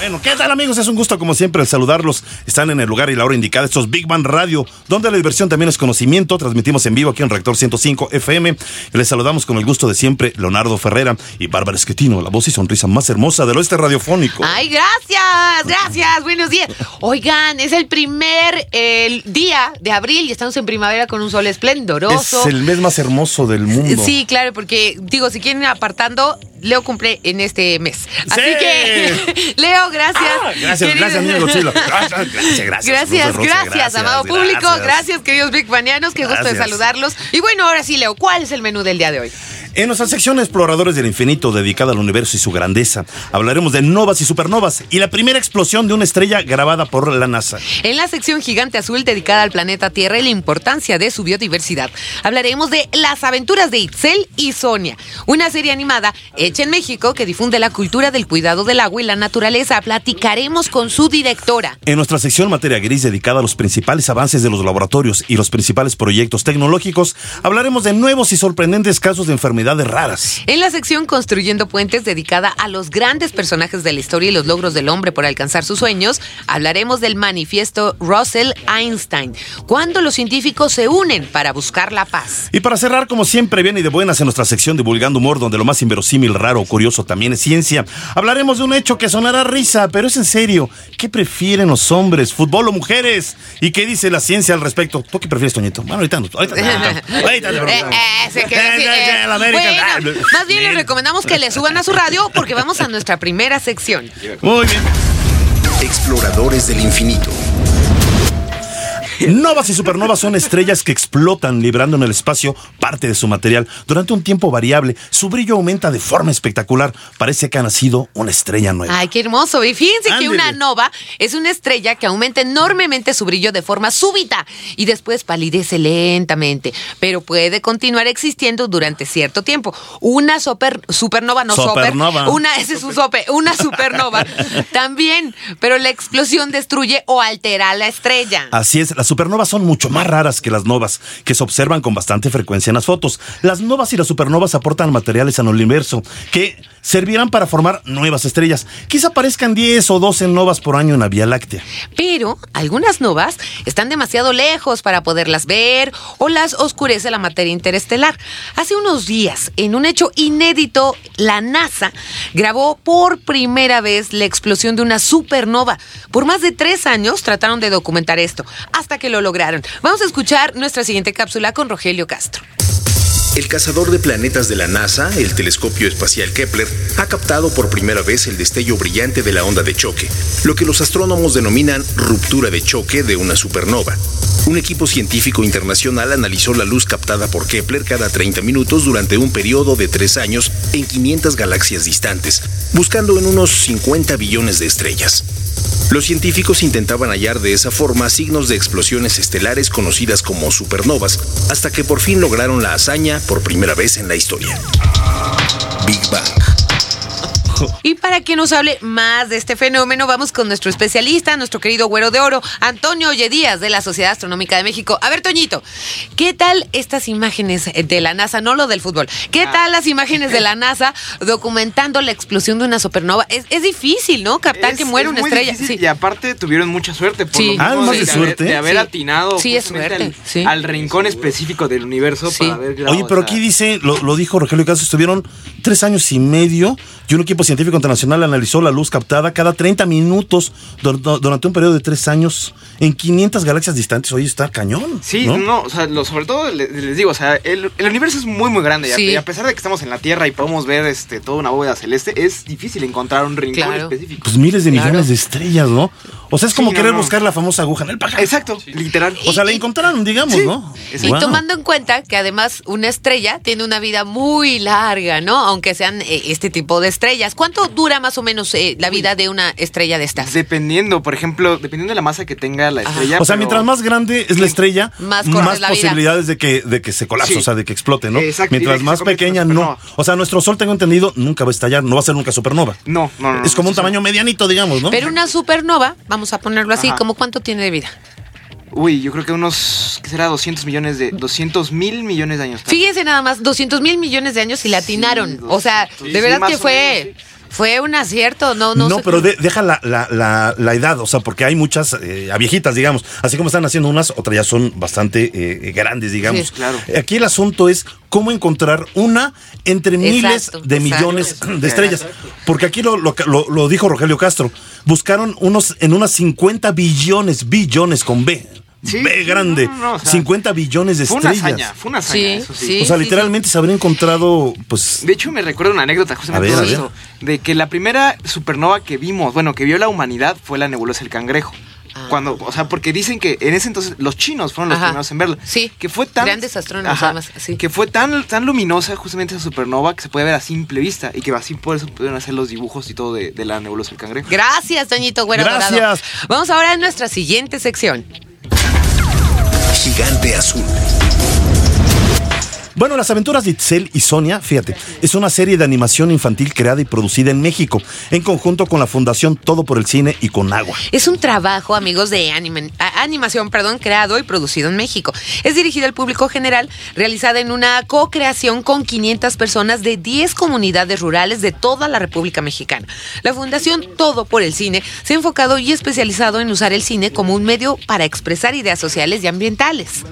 Bueno, ¿qué tal amigos? Es un gusto como siempre el saludarlos. Están en el lugar y la hora indicada. Estos Big Bang Radio, donde la diversión también es conocimiento. Transmitimos en vivo aquí en Reactor 105 FM. Les saludamos con el gusto de siempre Leonardo Ferrera y Bárbara Esquetino, la voz y sonrisa más hermosa del oeste radiofónico. Ay, gracias, gracias, buenos días. Oigan, es el primer el día de abril y estamos en primavera con un sol esplendoroso. Es el mes más hermoso del mundo. Sí, claro, porque digo, si quieren apartando, Leo cumple en este mes. Así Sí. que, Leo, gracias. Ah, gracias, Querido- gracias, amigo Chilo. Gracias, gracias, gracias. Gracias, Rosa Rosa, gracias, amado público. gracias. Queridos Big Banianos. Qué gusto de saludarlos. Y bueno, ahora sí, Leo, ¿cuál es el menú del día de hoy? En nuestra sección Exploradores del Infinito, dedicada al universo y su grandeza, hablaremos de novas y supernovas y la primera explosión de una estrella grabada por la NASA. En la sección Gigante Azul dedicada al planeta Tierra y la importancia de su biodiversidad, hablaremos de las aventuras de Itzel y Sonia, una serie animada hecha en México que difunde la cultura del cuidado del agua y la naturaleza. Platicaremos con su directora. En nuestra sección Materia Gris, dedicada a los principales avances de los laboratorios y los principales proyectos tecnológicos, hablaremos de nuevos y sorprendentes casos de raras. En la sección Construyendo Puentes, dedicada a los grandes personajes de la historia y los logros del hombre por alcanzar sus sueños, hablaremos del manifiesto Russell-Einstein, cuando los científicos se unen para buscar la paz. Y para cerrar, como siempre, bien y de buenas en nuestra sección Divulgando Humor, donde lo más inverosímil, raro o curioso también es ciencia, hablaremos de un hecho que sonará risa, pero es en serio. ¿Qué prefieren los hombres, fútbol o mujeres? ¿Y qué dice la ciencia al respecto? ¿Tú qué prefieres, Toñito? Bueno, ahorita, ahorita, ahorita, ahorita Eh, pregunto. eh, se quedó así, Eh, eh. América. Bueno, más bien les recomendamos que le suban a su radio porque vamos a nuestra primera sección. Muy bien. Exploradores del infinito. Novas y supernovas son estrellas que explotan librando en el espacio parte de su material. Durante un tiempo variable, su brillo aumenta de forma espectacular. Parece que ha nacido una estrella nueva. Ay, qué hermoso. Y fíjense que una nova es una estrella que aumenta enormemente su brillo de forma súbita y después palidece lentamente, pero puede continuar existiendo durante cierto tiempo. Una super- supernova, no Supernova. super, una, ese es un sope, una supernova también, pero la explosión destruye o altera la estrella. Así es, las supernovas son mucho más raras que las novas, que se observan con bastante frecuencia en las fotos. Las novas y las supernovas aportan materiales al universo que servirán para formar nuevas estrellas. Quizá aparezcan 10 o 12 novas por año en la Vía Láctea. Pero algunas novas están demasiado lejos para poderlas ver o las oscurece la materia interestelar. Hace unos días, en un hecho inédito, la NASA grabó por primera vez la explosión de una supernova. Por más de tres años trataron de documentar esto, hasta que lo lograron. Vamos a escuchar nuestra siguiente cápsula con Rogelio Castro. El cazador de planetas de la NASA, el telescopio espacial Kepler, ha captado por primera vez el destello brillante de la onda de choque, lo que los astrónomos denominan ruptura de choque de una supernova. Un equipo científico internacional analizó la luz captada por Kepler cada 30 minutos durante un periodo de tres años en 500 galaxias distantes, buscando en unos 50 billones de estrellas. Los científicos intentaban hallar de esa forma signos de explosiones estelares conocidas como supernovas, hasta que por fin lograron la hazaña por primera vez en la historia. Big Bang. Y para que nos hable más de este fenómeno, vamos con nuestro especialista, nuestro querido güero de oro, Antonio Oye Díaz, de la Sociedad Astronómica de México. A ver, Toñito, ¿qué tal estas imágenes de la NASA? No lo del fútbol. ¿Qué Ah. tal las imágenes de la NASA documentando la explosión de una supernova? Es, es difícil, ¿no? Captar Es- que muere es una muy estrella. difícil Sí. Y aparte tuvieron mucha suerte por Sí. lo Ah, de, de suerte. de haber Sí. atinado Sí, es justamente suerte, al, sí. al rincón específico del universo Sí. para grabado Oye, pero aquí dice, lo, lo dijo Rogelio Caso, estuvieron tres años y medio y un equipo científico internacional analizó la luz captada cada 30 minutos dur- dur- durante un periodo de tres años en 500 galaxias distantes. Oye, está cañón. Sí, ¿no? no, o sea, lo- sobre todo le- les, digo, o sea, el, el universo es muy muy grande y a- Sí. y a pesar de que estamos en la Tierra y podemos ver este toda una bóveda celeste, es difícil encontrar un rincón Claro. específico. Pues miles de Claro. millones de estrellas, ¿no? O sea, es como Sí, querer no. buscar la famosa aguja en el pajar. Exacto, literal. O sea, la encontraron, digamos, Sí. ¿no? Y Y Wow. tomando en cuenta que además una estrella tiene una vida muy larga, ¿no? Aunque sean eh, este tipo de estrellas. ¿Cuánto dura más o menos eh, la vida de una estrella de estas? Dependiendo, por ejemplo, dependiendo de la masa que tenga la Ajá. estrella. O sea, mientras más grande es la estrella, Más más, vida. posibilidades de que, de que se colapse, Sí. o sea, de que explote, ¿no? Exacto, Mientras más pequeña, no. O sea, nuestro Sol, tengo entendido, nunca va a estallar, no va a ser nunca supernova. No, no, no. es como un tamaño medianito, digamos, ¿no? Pero una supernova, vamos a ponerlo así, Ajá. ¿cómo cuánto tiene de vida? Uy, yo creo que unos, ¿qué será? 200 millones de, 200 mil millones de años. Fíjense nada más, 200 mil millones de años y le atinaron. Sí, o sea, sí, de verdad que fue, menos, fue un acierto. No, no, No, sé- pero de- deja la, la, la, la edad, o sea, porque hay muchas eh, a viejitas, digamos. Así como están haciendo unas, otras ya son bastante eh, grandes, digamos. Sí, claro. Aquí el asunto es cómo encontrar una entre miles Exacto, de exacto. millones de estrellas. Porque aquí lo, lo, lo- lo dijo Rogelio Castro. Buscaron unos en unas 50 billones, billones con B. Sí, B grande. no, no, no, o sea, 50 billones de Fue una estrellas. hazaña, fue una hazaña, Sí, eso sí. sí. o sea, literalmente se habría encontrado, pues. De hecho, me recuerda una anécdota justamente ver, de eso, de que la primera supernova que vimos, bueno, que vio la humanidad fue la nebulosa del cangrejo. Ah. Cuando, o sea, porque dicen que en ese entonces los chinos fueron los Ajá. primeros en verla. Sí, que fue tan grandes astrónomos, Ajá, además, sí. que fue tan tan luminosa justamente esa supernova que se puede ver a simple vista y que así por eso pudieron hacer los dibujos y todo de, de la nebulosa del cangrejo. Gracias, Toñito Güero Gracias. Dorado. Vamos ahora a nuestra siguiente sección. Gigante azul. Bueno, Las aventuras de Itzel y Sonia, fíjate, es una serie de animación infantil creada y producida en México, en conjunto con la Fundación Todo por el Cine y con Agua. Es un trabajo, amigos, de anime- a- animación, perdón, creado y producido en México. Es dirigida al público general, realizada en una co-creación con 500 personas de 10 comunidades rurales de toda la República Mexicana. La Fundación Todo por el Cine se ha enfocado y especializado en usar el cine como un medio para expresar ideas sociales y ambientales.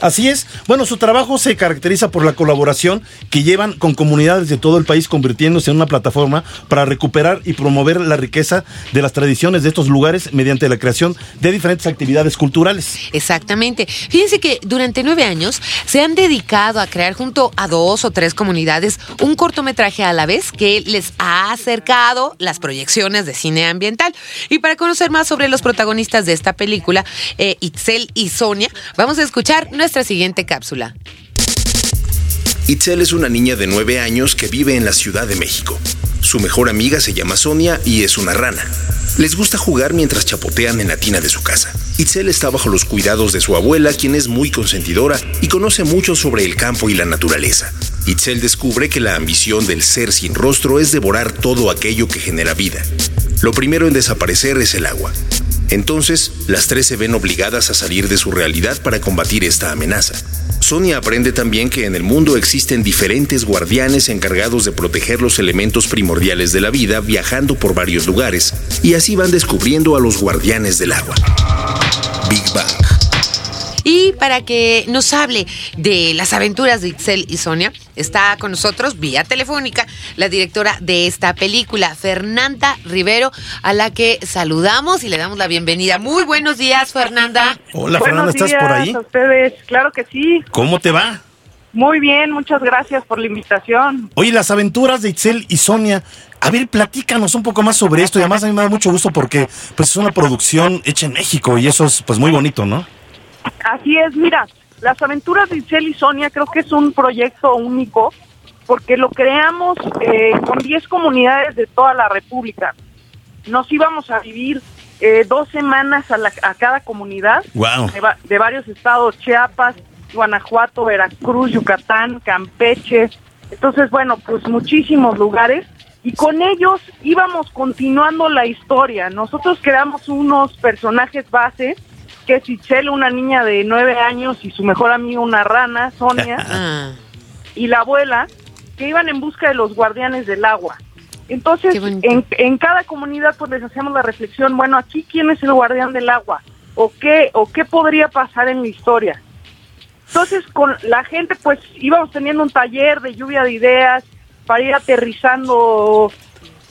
Así es, bueno, su trabajo se caracteriza por la colaboración que llevan con comunidades de todo el país, convirtiéndose en una plataforma para recuperar y promover la riqueza de las tradiciones de estos lugares mediante la creación de diferentes actividades culturales. Exactamente. Fíjense que durante nueve años se han dedicado a crear junto a dos o tres comunidades un cortometraje a la vez que les ha acercado las proyecciones de cine ambiental. Y para conocer más sobre los protagonistas de esta película, eh, Itzel y Sonia, vamos a escuchar nuestra siguiente cápsula. Itzel es una niña de 9 años que vive en la Ciudad de México. Su mejor amiga se llama Sonia y es una rana. Les gusta jugar mientras chapotean en la tina de su casa. Itzel está bajo los cuidados de su abuela, quien es muy consentidora y conoce mucho sobre el campo y la naturaleza. Itzel descubre que la ambición del ser sin rostro es devorar todo aquello que genera vida. Lo primero en desaparecer es el agua. Entonces, las tres se ven obligadas a salir de su realidad para combatir esta amenaza. Sonia aprende también que en el mundo existen diferentes guardianes encargados de proteger los elementos primordiales de la vida viajando por varios lugares, y así van descubriendo a los guardianes del agua. Big Bang. Y para que nos hable de las aventuras de Itzel y Sonia, está con nosotros vía telefónica la directora de esta película, Fernanda Rivero, a la que saludamos y le damos la bienvenida. Muy buenos días, Fernanda. Hola, Buenos Fernanda, ¿estás días por ahí? a ustedes, claro que sí. ¿Cómo te va? Muy bien, muchas gracias por la invitación. Oye, las aventuras de Itzel y Sonia. A ver, platícanos un poco más sobre esto y además a mí me da mucho gusto porque pues es una producción hecha en México y eso es pues muy bonito, ¿no? Así es, mira, las aventuras de Itzel y Sonia creo que es un proyecto único porque lo creamos eh, con 10 comunidades de toda la República. Nos íbamos a vivir eh, dos semanas a, la- a cada comunidad Wow. de, de varios estados, Chiapas, Guanajuato, Veracruz, Yucatán, Campeche. Entonces, bueno, pues muchísimos lugares. Y con ellos íbamos continuando la historia. Nosotros creamos unos personajes base, que es Itzel, una niña de nueve años, y su mejor amigo, una rana, Sonia, Ah, y la abuela, que iban en busca de los guardianes del agua. Entonces, en, en cada comunidad pues les hacemos la reflexión, bueno, aquí quién es el guardián del agua o qué o qué podría pasar en la historia. Entonces, con la gente pues íbamos teniendo un taller de lluvia de ideas para ir aterrizando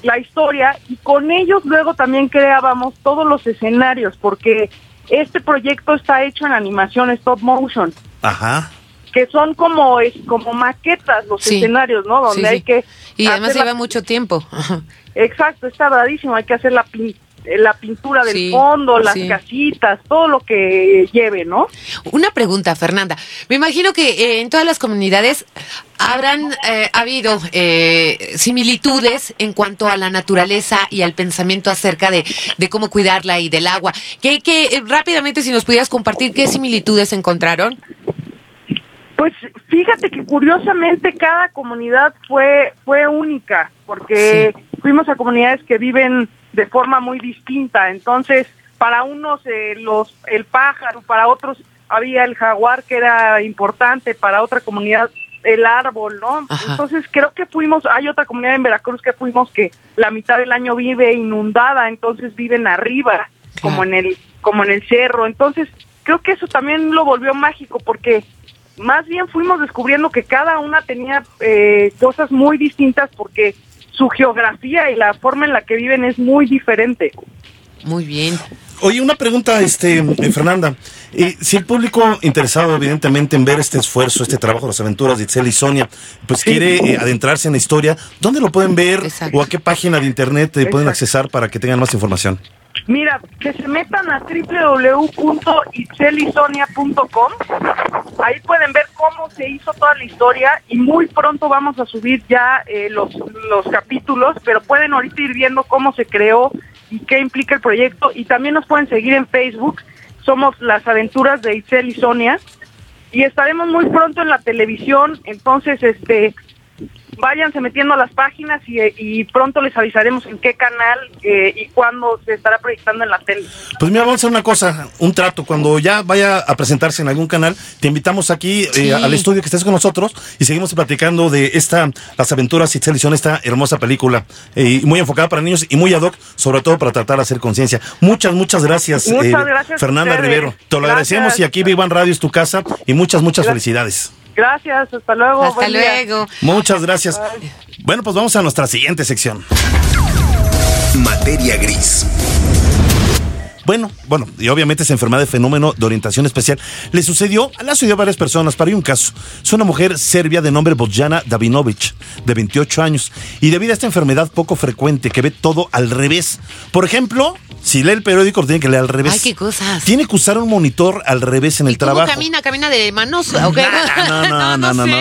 la historia y con ellos luego también creábamos todos los escenarios porque este proyecto está hecho en animación stop motion Ajá. que son como es como maquetas los Sí. escenarios, ¿no? Donde sí, hay sí. que Y además la- lleva mucho tiempo. Exacto, está bradísimo, hay que hacer la pin- eh, la pintura del Sí, fondo, las sí. casitas, todo lo que lleve, ¿no? Una pregunta, Fernanda. Me imagino que eh, en todas las comunidades habrán eh, habido eh, similitudes en cuanto a la naturaleza y al pensamiento acerca de, de cómo cuidarla y del agua. ¿Qué, qué, eh, rápidamente, si nos pudieras compartir qué similitudes encontraron? Pues fíjate que curiosamente cada comunidad fue fue única, porque fuimos a comunidades que viven de forma muy distinta. Entonces, para unos eh, los el pájaro, para otros había el jaguar que era importante, para otra comunidad el árbol, ¿no? Ajá. Entonces creo que fuimos, hay otra comunidad en Veracruz que fuimos que la mitad del año vive inundada, entonces viven arriba, como en el como en el cerro. Entonces creo que eso también lo volvió mágico porque más bien fuimos descubriendo que cada una tenía eh, cosas muy distintas porque su geografía y la forma en la que viven es muy diferente. Muy bien. Oye, una pregunta, este, eh, Fernanda. Eh, si el público interesado, evidentemente, en ver este esfuerzo, este trabajo, las aventuras de Itzel y Sonia, pues quiere eh, adentrarse en la historia, ¿dónde lo pueden ver Exacto. o a qué página de internet eh, pueden accesar para que tengan más información? Mira, que se metan a www.itzelisonia.com. Ahí pueden ver cómo se hizo toda la historia y muy pronto vamos a subir ya eh, los, los capítulos, pero pueden ahorita ir viendo cómo se creó y qué implica el proyecto. Y también nos pueden seguir en Facebook. Somos las aventuras de Itzel y Sonia. Y estaremos muy pronto en la televisión. Entonces, este, váyanse metiendo a las páginas y, y pronto les avisaremos en qué canal eh, y cuándo se estará proyectando en la tele. Pues mira, vamos a hacer una cosa, un trato. Cuando ya vaya a presentarse en algún canal, te invitamos aquí eh, al estudio que estés con nosotros y seguimos platicando de esta, las aventuras y Itzel esta hermosa película, eh, muy enfocada para niños y muy ad hoc, sobre todo para tratar de hacer conciencia. Muchas, muchas gracias, eh, Muchas gracias a Fernanda. Rivero. Te lo Gracias. agradecemos y aquí Vivan Radio es tu casa y muchas, muchas Gracias. felicidades. Gracias, hasta luego. Hasta buen día. luego. Muchas gracias. Bueno, pues vamos a nuestra siguiente sección. Materia gris. Bueno, bueno, y obviamente esa enfermedad de fenómeno de orientación especial le sucedió, le ha sucedido a varias personas, pero hay un caso. Es una mujer serbia de nombre Bojana Davinovic, de 28 años, y debido a esta enfermedad poco frecuente que ve todo al revés. Por ejemplo, si lee el periódico, lo tiene que leer al revés. Ay, qué cosas. Tiene que usar un monitor al revés en el ¿Y cómo trabajo. camina? ¿Camina de manos? No, no, no, no, no.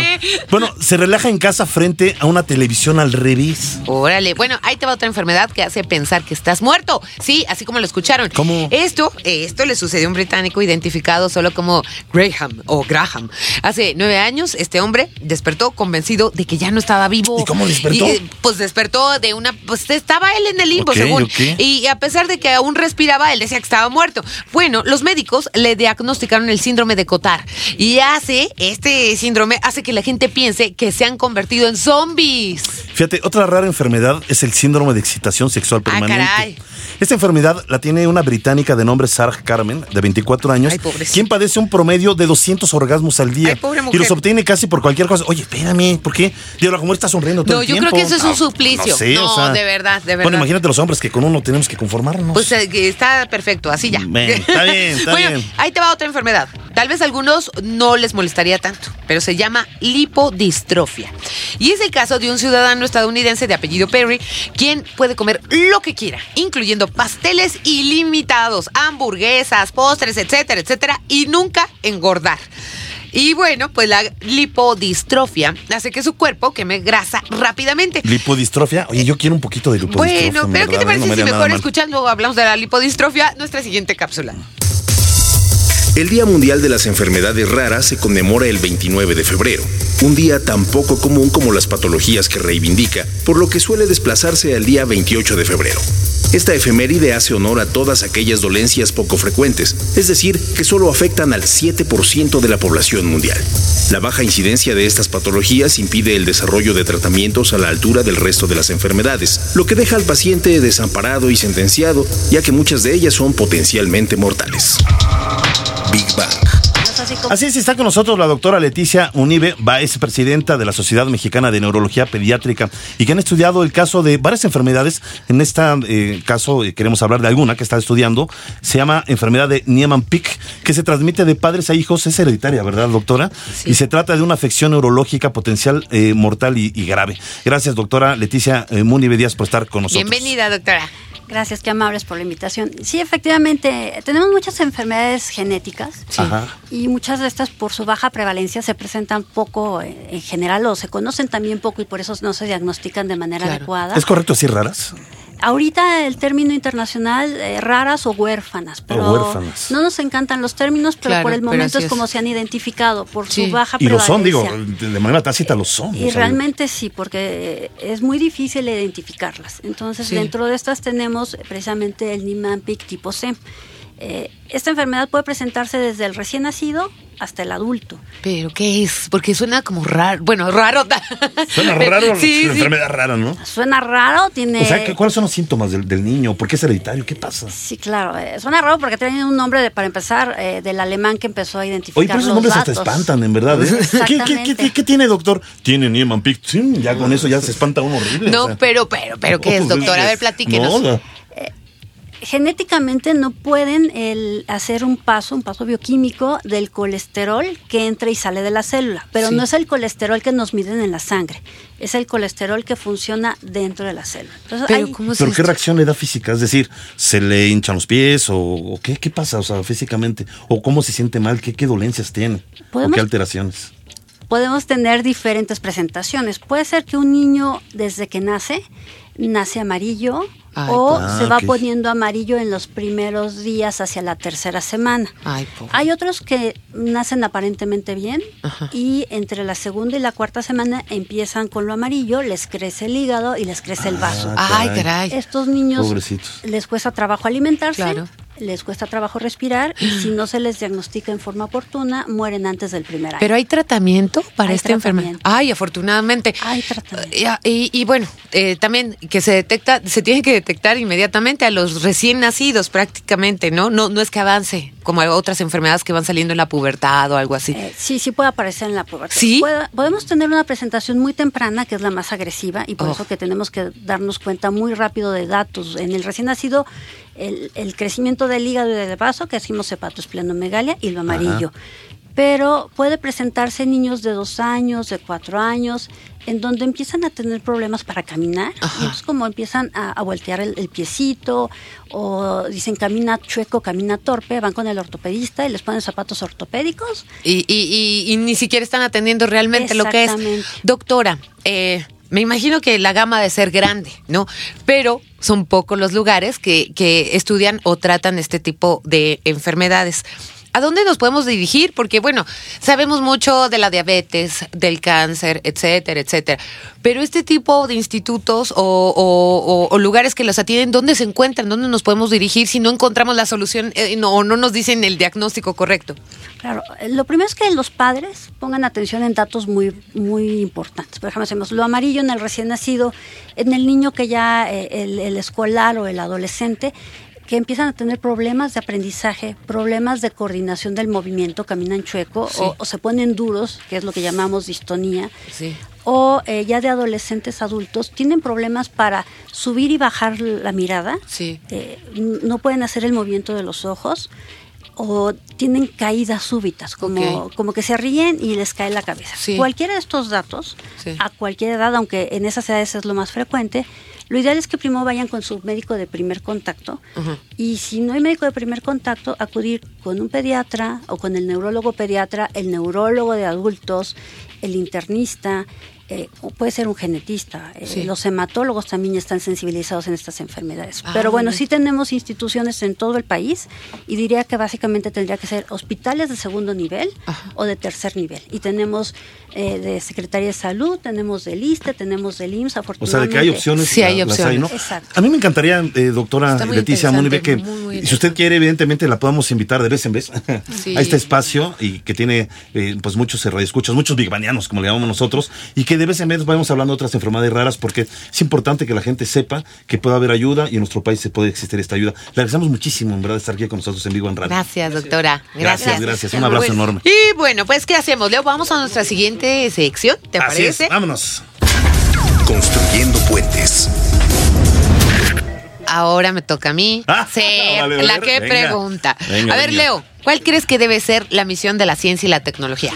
Bueno, se relaja en casa frente a una televisión al revés. Órale, bueno, ahí te va otra enfermedad que hace pensar que estás muerto. Sí, así como lo escucharon. ¿Cómo? Esto, esto le sucedió a un británico identificado solo como Graham o Graham. Hace nueve años, este hombre despertó convencido de que ya no estaba vivo. ¿Y cómo despertó? Y, pues despertó de una, pues estaba él en el limbo, según. Y a pesar de que aún respiraba, él decía que estaba muerto. Bueno, los médicos le diagnosticaron el síndrome de Cotard y hace, este síndrome hace que la gente piense que se han convertido en zombies. Fíjate, otra rara enfermedad es el síndrome de excitación sexual Ah, permanente. caray. Esta enfermedad la tiene una británica de nombre Sarah Carmen, de 24 años, Ay, quien padece un promedio de 200 orgasmos al día Ay, pobre y los obtiene casi por cualquier cosa. Oye, espérame, ¿por qué? Dios, la mujer está sonriendo todo No, el yo tiempo. creo que eso es un No, suplicio. No, sé, No, o sea, de verdad, de Bueno, verdad. imagínate los hombres que con uno tenemos que conformarnos. Pues eh, está perfecto, así ya. Bien, está bien, está bueno, bien. ahí te va otra enfermedad. Tal vez a algunos no les molestaría tanto, pero se llama lipodistrofia. Y es el caso de un ciudadano estadounidense de apellido Perry, quien puede comer lo que quiera, incluyendo pasteles ilimitados, hamburguesas, postres, etcétera, etcétera, y nunca engordar. Y bueno, pues la lipodistrofia hace que su cuerpo queme grasa rápidamente. Lipodistrofia. Oye, yo quiero un poquito de lipodistrofia. Bueno, en pero ¿qué te verdad, ¿eh? parece No me si mejor escuchando hablamos de la lipodistrofia, nuestra siguiente cápsula? El Día Mundial de las Enfermedades Raras se conmemora el 29 de febrero, un día tan poco común como las patologías que reivindica, por lo que suele desplazarse al día 28 de febrero. Esta efeméride hace honor a todas aquellas dolencias poco frecuentes, es decir, que solo afectan al 7% de la población mundial. La baja incidencia de estas patologías impide el desarrollo de tratamientos a la altura del resto de las enfermedades, lo que deja al paciente desamparado y sentenciado, ya que muchas de ellas son potencialmente mortales. Big Bang. Así es, está con nosotros la doctora Leticia Unive, vicepresidenta de la Sociedad Mexicana de Neurología Pediátrica y que han estudiado el caso de varias enfermedades. En este caso eh, queremos hablar de alguna que está estudiando. Se llama enfermedad de Niemann-Pick, que se transmite de padres a hijos. Es hereditaria, ¿verdad, doctora? Sí. Y se trata de una afección neurológica potencial eh, mortal y, y grave. Gracias, doctora Leticia eh, Munive Díaz, por estar con nosotros. Bienvenida, doctora. Gracias, qué amables por la invitación. Sí, efectivamente, tenemos muchas enfermedades genéticas y muchas de estas por su baja prevalencia se presentan poco eh, en general o se conocen también poco y por eso no se diagnostican de manera Claro. adecuada. ¿Es correcto decir raras? Ahorita el término internacional, eh, raras o huérfanas, pero huérfanas. no nos encantan los términos, pero Claro, por el momento es como se han identificado, por Sí. su baja Y lo son, digo, de manera tácita lo son. Y o sea, realmente sí, porque es muy difícil identificarlas. Entonces, Sí. dentro de estas tenemos precisamente el Niemann-Pick tipo C. Eh, esta enfermedad puede presentarse desde el recién nacido hasta el adulto. ¿Pero qué es? Porque suena como raro. Bueno, raro. Suena raro, Sí, es una sí. enfermedad rara, ¿no? Suena raro, tiene... O sea, ¿qué- ¿cuáles son los síntomas del, del niño? ¿Por qué es hereditario? ¿Qué pasa? Sí, claro. eh, suena raro porque tiene un nombre, de, para empezar, eh, del alemán que empezó a identificar Oye, pero esos los nombres hasta espantan, en verdad. ¿eh? ¿Qué, qué, qué, Exactamente. qué- qué tiene, doctor? Tiene Niemann Pick. Sí, ya con eso ya se espanta uno horrible. No, o sea. pero, pero, pero, ¿qué es, pues, doctor? A ver, es- platíquenos. no, Genéticamente no pueden el, hacer un paso, un paso bioquímico del colesterol que entra y sale de la célula, pero Sí. no es el colesterol que nos miden en la sangre, es el colesterol que funciona dentro de la célula. Entonces, Pero, hay- ¿cómo es ¿Pero qué esto? reacción le da física? Es decir, ¿se le hinchan los pies o, o qué, qué pasa o sea, físicamente? ¿O cómo se siente mal? ¿Qué, qué dolencias tiene? ¿O ¿Podemos- qué alteraciones? Podemos tener diferentes presentaciones. Puede ser que un niño desde que nace nace amarillo Ay, o pues. se Ah, va poniendo amarillo en los primeros días hacia la tercera semana. Ay. Hay otros que nacen aparentemente bien Ajá. y entre la segunda y la cuarta semana empiezan con lo amarillo, les crece el hígado y les crece el vaso. Ah, Ay, caray. caray. Estos niños Pobrecitos. les cuesta trabajo alimentarse, Claro. Les cuesta trabajo respirar y si no se les diagnostica en forma oportuna, mueren antes del primer año. Pero hay tratamiento para Hay esta enfermedad. Ay, afortunadamente. Hay tratamiento. Y, y bueno, eh, también que se detecta, se tiene que detectar inmediatamente a los recién nacidos prácticamente, ¿no? No, no es que avance como hay otras enfermedades que van saliendo en la pubertad o algo así. Eh, sí, sí puede aparecer en la pubertad. ¿Sí? Puede- podemos tener una presentación muy temprana, que es la más agresiva, y por Oh. eso que tenemos que darnos cuenta muy rápido de datos. En el recién nacido, el, el crecimiento del hígado y del vaso, que decimos hepatosplenomegalia, y lo amarillo. Pero puede presentarse en niños de dos años, de cuatro años, en donde empiezan a tener problemas para caminar. Ajá. Y entonces como empiezan a, a voltear el, el piecito, o dicen camina chueco, camina torpe, van con el ortopedista y les ponen zapatos ortopédicos. Y, y- y- y ni siquiera están atendiendo realmente lo que es. Exactamente. Doctora, eh, me imagino que la gama de ser grande, ¿no? Pero son pocos los lugares que, que estudian o tratan este tipo de enfermedades. ¿A dónde nos podemos dirigir? Porque, bueno, sabemos mucho de la diabetes, del cáncer, etcétera, etcétera. Pero este tipo de institutos o, lugares que los atienden, ¿dónde se encuentran? ¿Dónde nos podemos dirigir si no encontramos la solución eh, o no nos dicen el diagnóstico correcto? Claro, eh, lo primero es que los padres pongan atención en datos muy, muy importantes. Por ejemplo, hacemos lo amarillo en el recién nacido, en el niño que ya, eh, el, el escolar o el adolescente, que empiezan a tener problemas de aprendizaje, problemas de coordinación del movimiento, caminan chueco Sí. o, o se ponen duros, que es lo que llamamos distonía. Sí. O eh, ya de adolescentes adultos tienen problemas para subir y bajar la mirada. Sí. Eh, no pueden hacer el movimiento de los ojos o tienen caídas súbitas, como, como que se ríen y les cae la cabeza. Sí. Cualquiera de estos datos, Sí. a cualquier edad, aunque en esas edades es lo más frecuente, lo ideal es que primero vayan con su médico de primer contacto y si no hay médico de primer contacto, acudir con un pediatra o con el neurólogo pediatra, el neurólogo de adultos, el internista, eh, puede ser un genetista. Eh, Sí. Los hematólogos también están sensibilizados en estas enfermedades. Ah, Pero bueno, sí tenemos instituciones en todo el país y diría que básicamente tendría que ser hospitales de segundo nivel Ajá. o de tercer nivel. Y tenemos eh, de Secretaría de Salud, tenemos del ISTE, tenemos del IMSS, O sea, afortunadamente. de que hay opciones. Sí, hay opciones. ¿no? Exacto. A mí me encantaría, eh, doctora Leticia Munibe, que muy, si usted quiere, evidentemente la podamos invitar de vez en vez Sí. a este espacio y que tiene eh, pues muchos radioescuchas, muchos bigbanianos, como le llamamos nosotros, y que de vez en vez vayamos hablando de otras enfermedades raras, porque es importante que la gente sepa que puede haber ayuda y en nuestro país se puede existir esta ayuda. Le agradecemos muchísimo, en verdad, estar aquí con nosotros en vivo en radio. Gracias, doctora. Gracias, Gracias. gracias. Un abrazo Bueno, enorme. Y bueno, pues, ¿qué hacemos? Leo, vamos a nuestra siguiente sección, ¿te Así es, parece? vámonos. Construyendo puentes. Ahora me toca a mí Ah, ser vale, la que Venga. pregunta. Venga, a ver, venga. Leo, ¿cuál crees que debe ser la misión de la ciencia y la tecnología?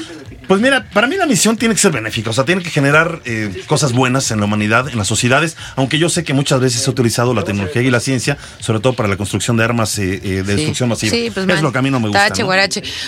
Pues mira, para mí la misión tiene que ser benéfica, o sea, tiene que generar eh, cosas buenas en la humanidad, en las sociedades, aunque yo sé que muchas veces se ha utilizado la tecnología y la ciencia, sobre todo para la construcción de armas eh, eh, de destrucción masiva. Sí, pues, es man, lo que a mí no me gusta. tache, ¿no?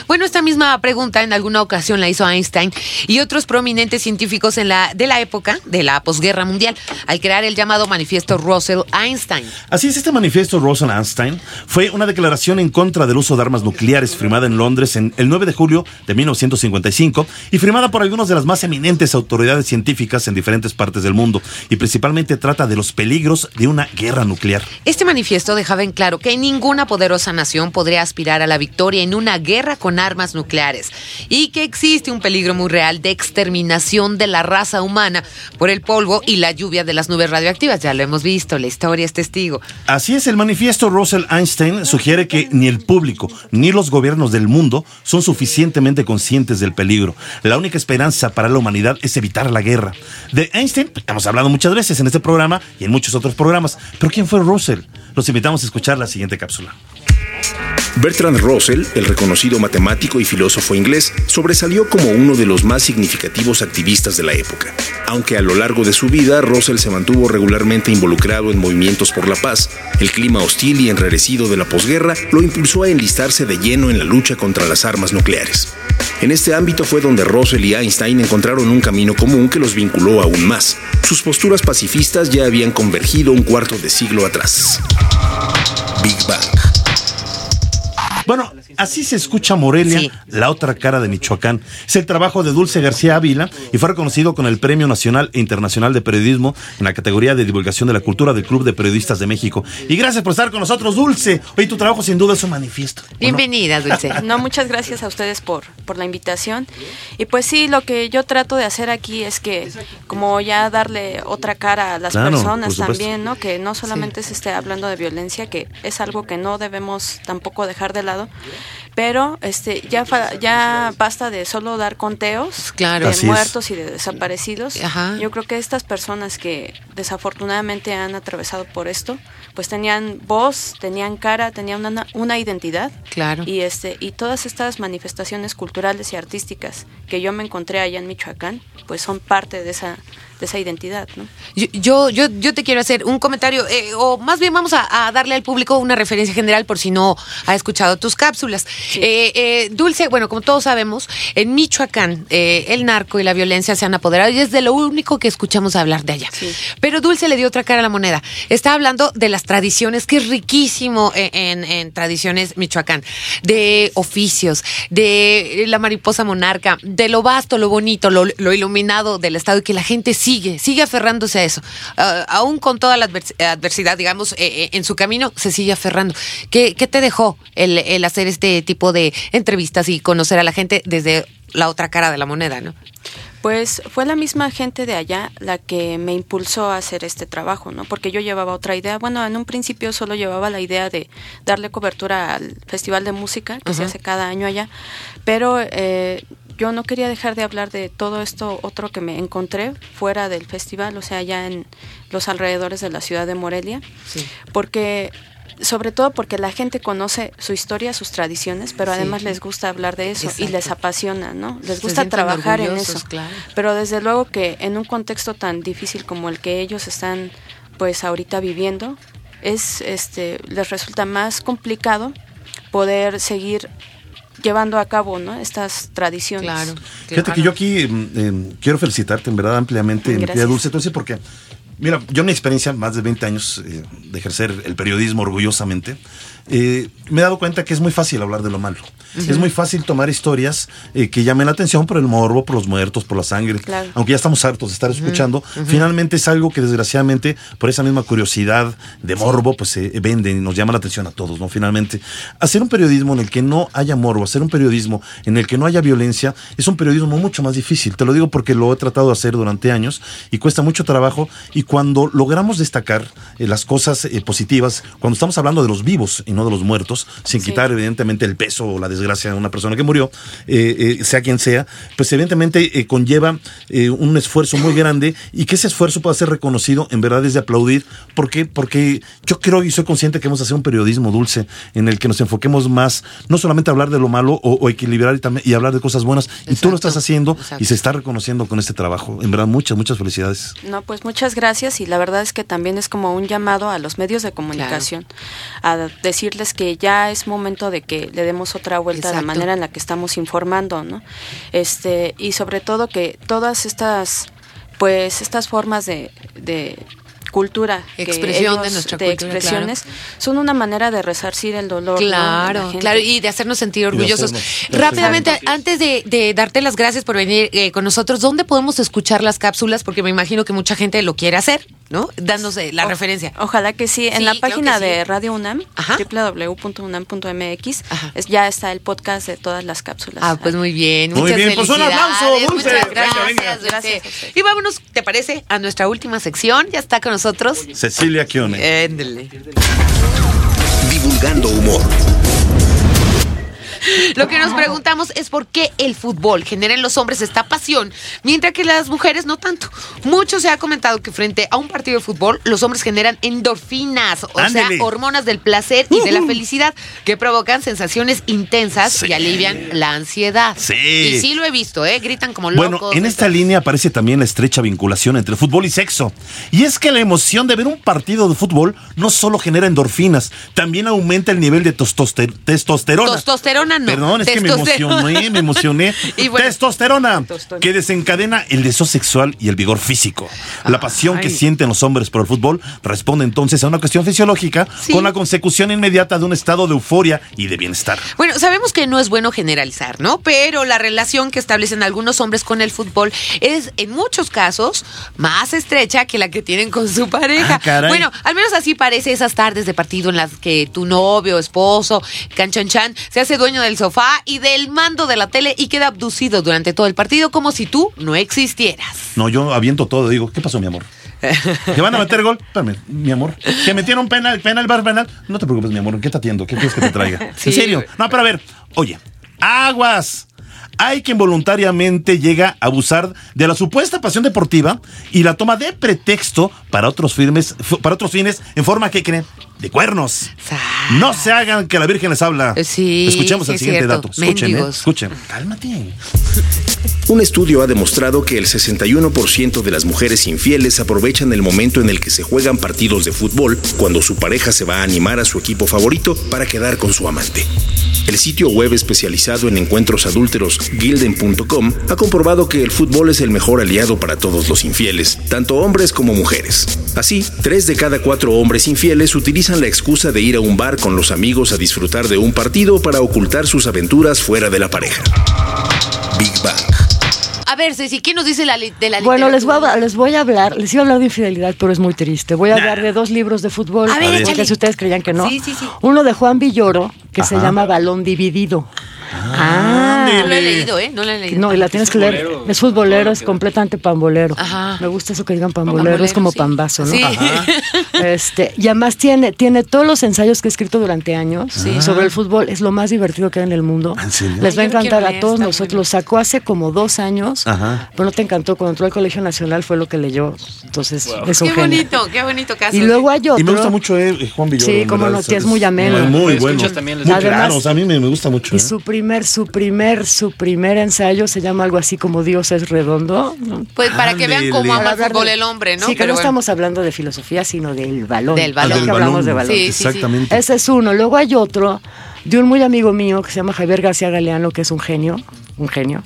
Bueno, esta misma pregunta en alguna ocasión la hizo Einstein y otros prominentes científicos en la, de la época de la posguerra mundial al crear el llamado manifiesto Russell-Einstein. Así es, este manifiesto Russell-Einstein fue una declaración en contra del uso de armas nucleares firmada en Londres en el 9 de julio de 1955 y firmada por algunas de las más eminentes autoridades científicas en diferentes partes del mundo y principalmente trata de los peligros de una guerra nuclear. Este manifiesto dejaba en claro que ninguna poderosa nación podría aspirar a la victoria en una guerra con armas nucleares y que existe un peligro muy real de exterminación de la raza humana por el polvo y la lluvia de las nubes radioactivas. Ya lo hemos visto, la historia es testigo. Así es, el manifiesto Russell-Einstein sugiere que ni el público ni los gobiernos del mundo son suficientemente conscientes del peligro. La única esperanza para la humanidad es evitar la guerra. De Einstein hemos hablado muchas veces en este programa y en muchos otros programas, pero ¿quién fue Russell? Los invitamos a escuchar la siguiente cápsula. Bertrand Russell, el reconocido matemático y filósofo inglés, sobresalió como uno de los más significativos activistas de la época. Aunque a lo largo de su vida Russell se mantuvo regularmente involucrado en movimientos por la paz, el clima hostil y enrarecido de la posguerra lo impulsó a enlistarse de lleno en la lucha contra las armas nucleares. En este ámbito fue donde Russell y Einstein encontraron un camino común que los vinculó aún más. Sus posturas pacifistas ya habían convergido un cuarto de siglo atrás. Big Bang. Bueno, así se escucha Morelia, Sí. la otra cara de Michoacán. Es el trabajo de Dulce García Ávila y fue reconocido con el Premio Nacional e Internacional de Periodismo en la categoría de divulgación de la cultura del Club de Periodistas de México. Y gracias por estar con nosotros, Dulce. Oye, tu trabajo sin duda es un manifiesto. Bienvenida, Dulce. No, muchas gracias a ustedes por, por la invitación. Y pues sí, lo que yo trato de hacer aquí es que como ya darle otra cara a las Claro, personas también, ¿no? Que no solamente se esté hablando de violencia, que es algo que no debemos tampoco dejar de lado, pero este ya fa- ya basta de solo dar conteos Claro. de es. muertos y de desaparecidos. Ajá. Yo creo que estas personas que desafortunadamente han atravesado por esto, pues tenían voz, tenían cara, tenían una, una identidad. Claro. Y este y todas estas manifestaciones culturales y artísticas que yo me encontré allá en Michoacán, pues son parte de esa de esa identidad, ¿no? Yo, yo, yo, yo te quiero hacer un comentario, eh, o más bien vamos a, a darle al público una referencia general por si no ha escuchado tus cápsulas. Eh, eh, Dulce, bueno, como todos sabemos, en Michoacán el narco y la violencia se han apoderado y es de lo único que escuchamos hablar de allá. Sí. Pero Dulce le dio otra cara a la moneda. Está hablando de las tradiciones, que es riquísimo en, en- en tradiciones Michoacán, de oficios, de la mariposa monarca, de lo vasto, lo bonito, lo, lo iluminado del Estado y que la gente sigue, sigue aferrándose a eso. Ah, aún con toda la advers- adversidad, digamos, eh, eh, en su camino, se sigue aferrando. ¿Qué, qué te dejó el, el hacer este tipo de entrevistas y conocer a la gente desde la otra cara de la moneda, no? Pues fue la misma gente de allá la que me impulsó a hacer este trabajo, ¿no? Porque yo llevaba otra idea. Bueno, en un principio solo llevaba la idea de darle cobertura al Festival de Música que se hace cada año allá, pero eh, yo no quería dejar de hablar de todo esto otro que me encontré fuera del festival, o sea, allá en los alrededores de la ciudad de Morelia, Sí. porque sobre todo porque la gente conoce su historia, sus tradiciones, pero Sí. además les gusta hablar de eso y les apasiona, ¿no? Les gusta trabajar en eso. claro. Pero desde luego que en un contexto tan difícil como el que ellos están pues ahorita viviendo, es este les resulta más complicado poder seguir llevando a cabo, ¿no? estas tradiciones. Claro. Fíjate que yo aquí mm, eh, quiero felicitarte en verdad ampliamente, en Gracias. Dulce, entonces porque, mira, yo en mi experiencia, más de 20 años eh, de ejercer el periodismo orgullosamente, eh, me he dado cuenta que es muy fácil hablar de lo malo. Es muy fácil tomar historias eh, que llamen la atención por el morbo, por los muertos, por la sangre. Claro. Aunque ya estamos hartos de estar escuchando, finalmente es algo que desgraciadamente, por esa misma curiosidad de morbo, pues se vende y nos llama la atención a todos, ¿no? Finalmente, hacer un periodismo en el que no haya morbo, hacer un periodismo en el que no haya violencia, es un periodismo mucho más difícil. Te lo digo porque lo he tratado de hacer durante años y cuesta mucho trabajo y cuando logramos destacar eh, las cosas eh, positivas, cuando estamos hablando de los vivos y no de los muertos, sin Sí. quitar evidentemente el peso o la desgracia de una persona que murió, eh, eh, sea quien sea, pues evidentemente eh, conlleva un esfuerzo muy grande y que ese esfuerzo pueda ser reconocido, en verdad es de aplaudir. ¿Por qué? Porque yo creo y soy consciente que vamos a hacer un periodismo dulce en el que nos enfoquemos más, no solamente hablar de lo malo o, o equilibrar y, también, y hablar de cosas buenas. y tú lo estás haciendo exacto. y se está reconociendo con este trabajo. En verdad, muchas, muchas felicidades. No, pues muchas gracias y la verdad es que también es como un llamado a los medios de comunicación a decirles que ya es momento de que le demos otra vuelta a la manera en la que estamos informando, ¿no? Este y sobre todo que todas estas pues estas formas de, de cultura que Expresión de nuestra de cultura, expresiones son una manera de resarcir el dolor Claro, claro, y de hacernos sentir orgullosos. hacernos- Rápidamente, antes de, de darte las gracias por venir eh, con nosotros, ¿dónde podemos escuchar las cápsulas? Porque me imagino que mucha gente lo quiere hacer, ¿no? Dándose la O- referencia. Ojalá que sí. En Sí, la página sí. de Radio UNAM, www.unam.mx, ya está el podcast de todas las cápsulas. Ah, pues muy bien. Muy muchas bien, pues un felicidades. aplauso, Dulce. Muchas Venga, gracias, venga. Gracias. Y vámonos, ¿te parece? A nuestra última sección. Ya está con nosotros. Cecilia Chione. Éndele. Divulgando humor. Lo que nos preguntamos es por qué el fútbol genera en los hombres esta pasión, mientras que las mujeres no tanto. Mucho se ha comentado que frente a un partido de fútbol, los hombres generan endorfinas, o sea, hormonas del placer y de la felicidad, que provocan sensaciones intensas Sí. y alivian la ansiedad. Sí. Y sí lo he visto, ¿eh? Gritan como Bueno, locos. en esta línea aparece también la estrecha vinculación entre fútbol y sexo. Y es que la emoción de ver un partido de fútbol no solo genera endorfinas, también aumenta el nivel de testosterona. Testosterona no. Perdón, es que me emocioné, me emocioné. Y bueno- Testosterona, que desencadena el deseo sexual y el vigor físico. La pasión que sienten los hombres por el fútbol responde entonces a una cuestión fisiológica Sí. con la consecución inmediata de un estado de euforia y de bienestar. Bueno, sabemos que no es bueno generalizar, ¿no? Pero la relación que establecen algunos hombres con el fútbol es en muchos casos más estrecha que la que tienen con su pareja. Ah, bueno, al menos así parece esas tardes de partido en las que tu novio, esposo, canchanchan, se hace dueño del sofá y del mando de la tele y queda abducido durante todo el partido como si tú no existieras. No, yo aviento todo, digo, ¿qué pasó, mi amor? ¿Que van a meter gol? Espérame, mi amor. ¿Que metieron penal, penal, bar penal? No te preocupes, mi amor, ¿qué te atiendo? ¿Qué quieres que te traiga? Sí. ¿En serio? No, pero a ver, oye, aguas. Hay quien voluntariamente llega a abusar de la supuesta pasión deportiva y la toma de pretexto para otros, firmes, para otros fines en forma que creen de cuernos. No se hagan que la Virgen les habla. Eh, sí, Escuchemos sí el es siguiente cierto. dato. Escuchen, ¿eh? Escuchen. Cálmate. Un estudio ha demostrado que el 61% de las mujeres infieles aprovechan el momento en el que se juegan partidos de fútbol cuando su pareja se va a animar a su equipo favorito para quedar con su amante. El sitio web especializado en encuentros adúlteros Gilden.com ha comprobado que el fútbol es el mejor aliado para todos los infieles, tanto hombres como mujeres. Así, tres de cada cuatro hombres infieles utilizan la excusa de ir a un bar con los amigos a disfrutar de un partido para ocultar sus aventuras fuera de la pareja. Big Bang. A ver, Ceci, ¿qué nos dice la li- de la Bueno, les voy, literatura? a, les voy a hablar, les iba a hablar de infidelidad, pero es muy triste. Voy a Nah. hablar de dos libros de fútbol, A ver, porque si ustedes creían que no. Sí, sí, sí. Uno de Juan Villoro, que se llama Balón Dividido. Ah, No lo he leído, ¿eh? No lo he leído. No, y la tienes que leer. Es futbolero, es completamente pambolero. Ajá. Me gusta eso que digan pambolero, Pambolero, es como sí. pambazo, ¿no? Sí. Este, y además tiene, tiene todos los ensayos que he escrito durante años sobre el fútbol. Es lo más divertido que hay en el mundo. ¿En serio? Les va a encantar a todos nosotros. Lo sacó hace como dos años, Ajá. pero no te encantó. Cuando entró al Colegio Nacional fue lo que leyó. Entonces, es un Qué genio. bonito, qué bonito caso. Y luego hay otro. Y me gusta mucho eh, Juan Villoro. Sí, verdad, no, es muy ameno. muy bueno. también, lo muy escuchas. claro, Además- o sea, a mí me, me gusta mucho. Y ¿eh? Su primer, su primer, su primer ensayo se llama algo así como Dios es redondo. ¿no? Pues para que vean cómo ama el fútbol el hombre, ¿no? Sí, que Pero no bueno. estamos hablando de filosofía, sino del balón. Del balón. Ah, que hablamos de balón. Sí, sí, sí. Exactamente. Ese es uno. Luego hay otro de un muy amigo mío que se llama Javier García Galeano, que es un genio, un genio,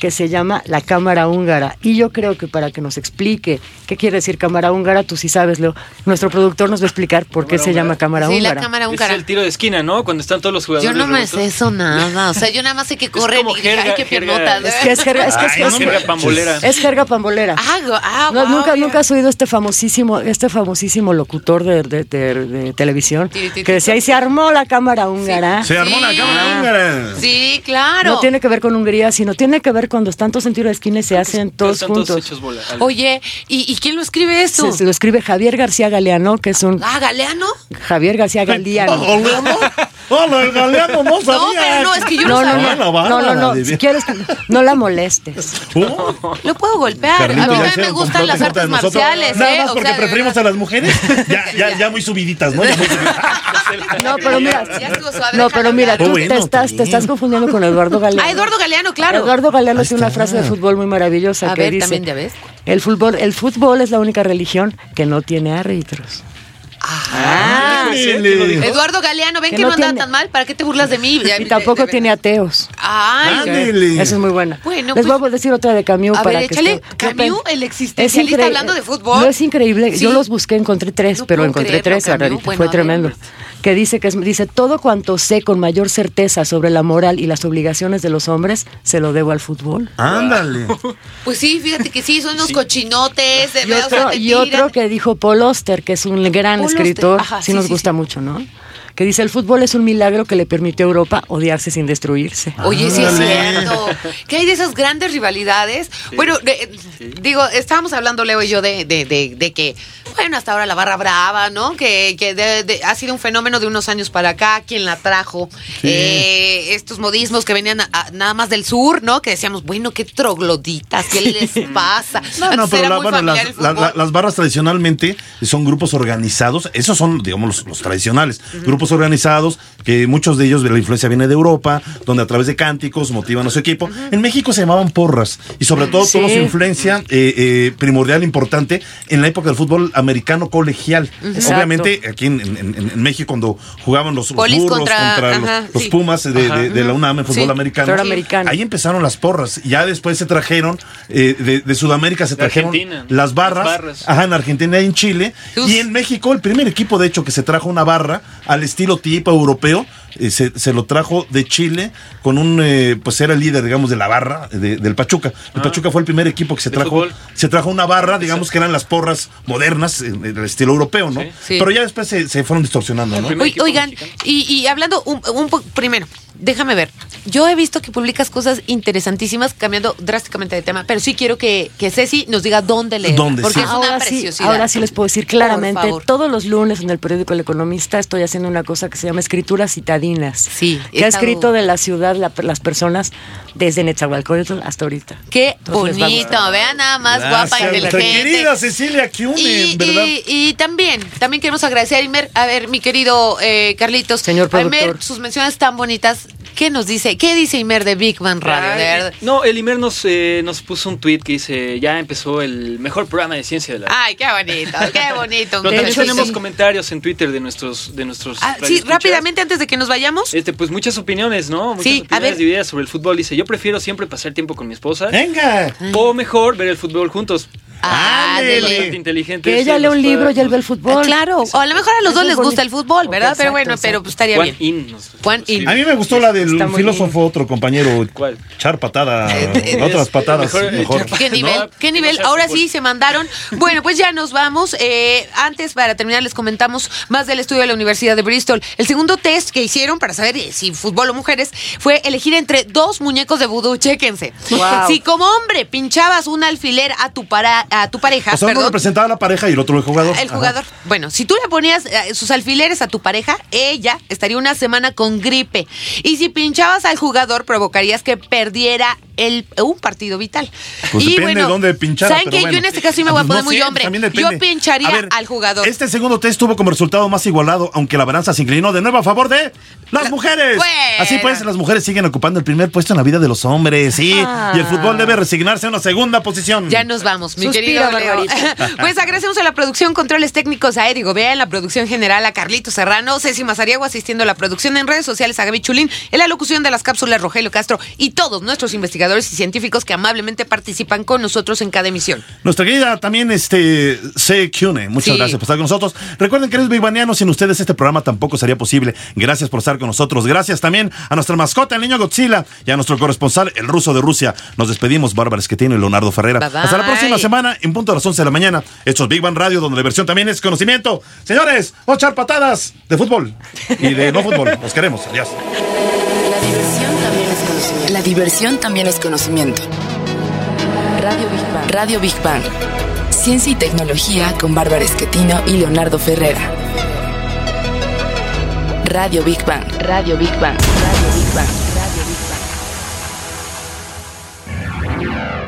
que se llama La Cámara Húngara. Y yo creo que para que nos explique qué quiere decir Cámara Húngara, tú sí sabes, Leo, nuestro productor nos va a explicar por qué Cámara se llama húngara. Cámara Sí, la Húngara. cámara Es húngara. el tiro de esquina, ¿no? Cuando están todos los jugadores. Yo no me sé eso nada. O sea, yo nada más sé que corren como y dije, ay, jerga- qué jerga-. Es que es jerga, es que es, Ay, es- no Jerga pambolera. es jerga pambolera. Ah, go- ah, No, guau, nunca, nunca has oído este famosísimo, este famosísimo locutor de, de- de- de televisión que decía, y se armó la cámara húngara. Se armó la Sí. cámara húngara. Sí, claro. No tiene que ver con Hungría, debería, sino tiene que ver cuando están todos en tiro de esquina y se hacen todos juntos. hechos bola. Oye, ¿y, y quién lo escribe esto? Se, se lo escribe Javier García Galeano, que es un Ah, Galeano. Javier García Galeano. Hola, el Galeano, no sabía. No, pero no, es que yo No, no, no, sabía. no, si quieres, no la molestes. Lo puedo golpear. A mí me gustan las artes marciales, Nada ¿eh? más O porque preferimos a las mujeres. Ya, ya, ya muy subiditas, ¿no? Ya muy subiditas. No, pero mira, no, pero mira, tú te, estás, te estás confundiendo con Eduardo Galeano. Ah, Eduardo Galeano, claro. Eduardo Galeano tiene una frase de fútbol muy maravillosa A que ver, dice, también, ya ves. El fútbol, el fútbol es la única religión que no tiene árbitros. Ah. Eduardo Galeano, ven Que que, no no anda tiene- tan mal. ¿Para qué te burlas de mí? Ya, Y tampoco de tiene ateos. Ay, Ándele. Esa es muy buena. Bueno, Les pues- voy a decir otra de Camus A para ver, que échale. esté- Camus, el Es existencialista increíble. hablando de fútbol. No es increíble. Sí. Yo los busqué, encontré tres, No pero encontré creerlo, tres, Camus. Bueno, fue ver, tremendo. pues. Que dice que es- dice todo cuanto sé con mayor certeza sobre la moral y las obligaciones de los hombres se lo debo al fútbol. Ándale. Pues sí, fíjate que sí, son unos cochinotes. de Y otro, y que dijo Paul Oster, que es un gran Paul escritor, ajá, sí, sí, nos sí, gusta sí. mucho, ¿no? Que dice, el fútbol es un milagro que le permitió a Europa odiarse sin destruirse. Oye, sí es cierto. ¿Qué hay de esas grandes rivalidades? Bueno, de- digo, estábamos hablando, Leo y yo, de, de, de, de que, bueno, hasta ahora la barra brava, ¿no? Que, que de- de- ha sido un fenómeno de unos años para acá, quien la trajo. Eh, estos modismos que venían a- a- nada más del sur, ¿no? Que decíamos, bueno, qué trogloditas, ¿qué les pasa? No, no, pero la- bueno, las, el la- fútbol. la- las barras tradicionalmente son grupos organizados, esos son, digamos, los, los tradicionales, grupos organizados, que muchos de ellos de la influencia viene de Europa, donde a través de cánticos motivan a su equipo. En México se llamaban porras, y sobre todo Sí. tuvo su influencia eh, eh, primordial, importante, en la época del fútbol americano colegial. Exacto. Obviamente, aquí en, en- en- en México, cuando jugaban los, burros contra- contra, los- ajá, los, sí. Pumas de, de- de la UNAM en fútbol Sí, americano, americano. ahí empezaron las porras. Ya después se trajeron, eh, de, de Sudamérica se trajeron Argentina. las barras. Las barras. Ajá, en Argentina y en Chile. Uf. Y en México, el primer equipo, de hecho, que se trajo una barra al estilo tipo europeo, episodio eh, se, se lo trajo de Chile con un, eh, pues era el líder, digamos, de la barra de- del Pachuca. El Pachuca fue el primer equipo que se trajo, fútbol. se trajo una barra, digamos que eran las porras modernas, en el estilo europeo, ¿no? Sí. Sí. Pero ya después se, se fueron distorsionando, ¿no? oigan, y, y hablando un, un po- primero, déjame ver. Yo he visto que publicas cosas interesantísimas, cambiando drásticamente de tema, pero sí quiero que, que Ceci nos diga dónde leer. ¿Dónde? Porque Sí. es una ahora, sí, preciosidad. ahora sí les puedo decir claramente, todos los lunes en el periódico El Economista estoy haciendo una cosa que se llama escrituras citadinas. Sí, Que ha estado- escrito de la ciudad la- las personas desde Netzahualcóyotl hasta ahorita. Qué Entonces bonito, vean nada más Gracias, guapa, nuestra inteligente. querida Cecilia Kiune, Y, ¿verdad? y- y también, también queremos agradecer a Imer, a ver, mi querido eh, Carlitos. Señor a Imer, productor. sus menciones tan bonitas. ¿Qué nos dice? ¿Qué dice Imer de Big Man Radio? Ay, no, el Imer nos, eh, nos puso un tweet que dice, ya empezó el mejor programa de ciencia de la... Ay, qué bonito, qué bonito. Pero también hecho, tenemos sí. comentarios en Twitter de nuestros de nuestros Ah, sí, rápidamente antes de que nos vayamos. Este, pues muchas opiniones, ¿no? Muchas Sí, a opiniones ver. divididas sobre el fútbol. Dice, yo prefiero siempre pasar tiempo con mi esposa. Venga. O mejor, ver el fútbol juntos. Ah, Ándele. inteligente. Que ella lee un libro y él ve el fútbol. Ah, Claro, o a lo mejor a los dos es les gusta el fútbol, ¿verdad? Pero bueno, pero pues estaría bien. Juan In. A mí me gustó la del filósofo, otro compañero. ¿Cuál? Char patada. otras patadas. mejor, ¿Qué nivel? ¿Qué nivel? Ahora sí se mandaron. Bueno, pues ya nos vamos. Eh, antes, para terminar, les comentamos más del estudio de la Universidad de Bristol. El segundo test que hicieron para saber eh, si fútbol o mujeres fue elegir entre dos muñecos de vudú. Chéquense. Wow. Si como hombre pinchabas un alfiler a tu, para, a tu pareja, O sea, uno representaba a la pareja y el otro el jugador. el Ajá. jugador. Bueno, si tú le ponías eh, sus alfileres a tu pareja, ella estaría una semana con gripe. Y si pinchabas al jugador, provocarías que perdiera el, un partido vital. Pues y depende bueno, de dónde pinchara. ¿Saben bueno. Yo en este caso sí me voy a Ah, poner no muy sé, hombre. Yo pincharía ver, al jugador. Este segundo test tuvo como resultado más igualado, aunque la balanza se inclinó de nuevo a favor de las mujeres. Bueno. Así pues, las mujeres siguen ocupando el primer puesto en la vida de los hombres, sí. Y el fútbol debe resignarse a una segunda posición. Ya nos vamos, mi Leo. Barbarita. pues agradecemos a la producción, controles técnicos a Eric Gobea, en la producción general a Carlito Serrano, Ceci Mazariago asistiendo a la producción en redes sociales a Gaby Chulín, en la locución de las cápsulas Rogelio Castro y todos nuestros investigadores y científicos que amablemente participan con nosotros en cada emisión. Nuestra querida también, este, C. Cune. Muchas Sí. gracias por estar con nosotros. Recuerden, queridos bigbanianos, sin ustedes este programa tampoco sería posible. Gracias por estar con nosotros. Gracias también a nuestra mascota, el niño Godzilla, y a nuestro corresponsal, el ruso de Rusia. Nos despedimos, Bárbara Esquetino y Leonardo Ferrera. Bye, bye. Hasta la próxima semana, en punto a las 11 de la mañana. Esto es Big Bang Radio, donde la versión también es conocimiento. Señores, vamos a echar patadas de fútbol y de no fútbol. Los queremos. Adiós. La diversión también es conocimiento. La diversión también es conocimiento. Radio Big Bang. Radio Big Bang. Ciencia y tecnología con Bárbara Esquetino y Leonardo Ferrera. Radio Big Bang. Radio Big Bang. Radio Big Bang.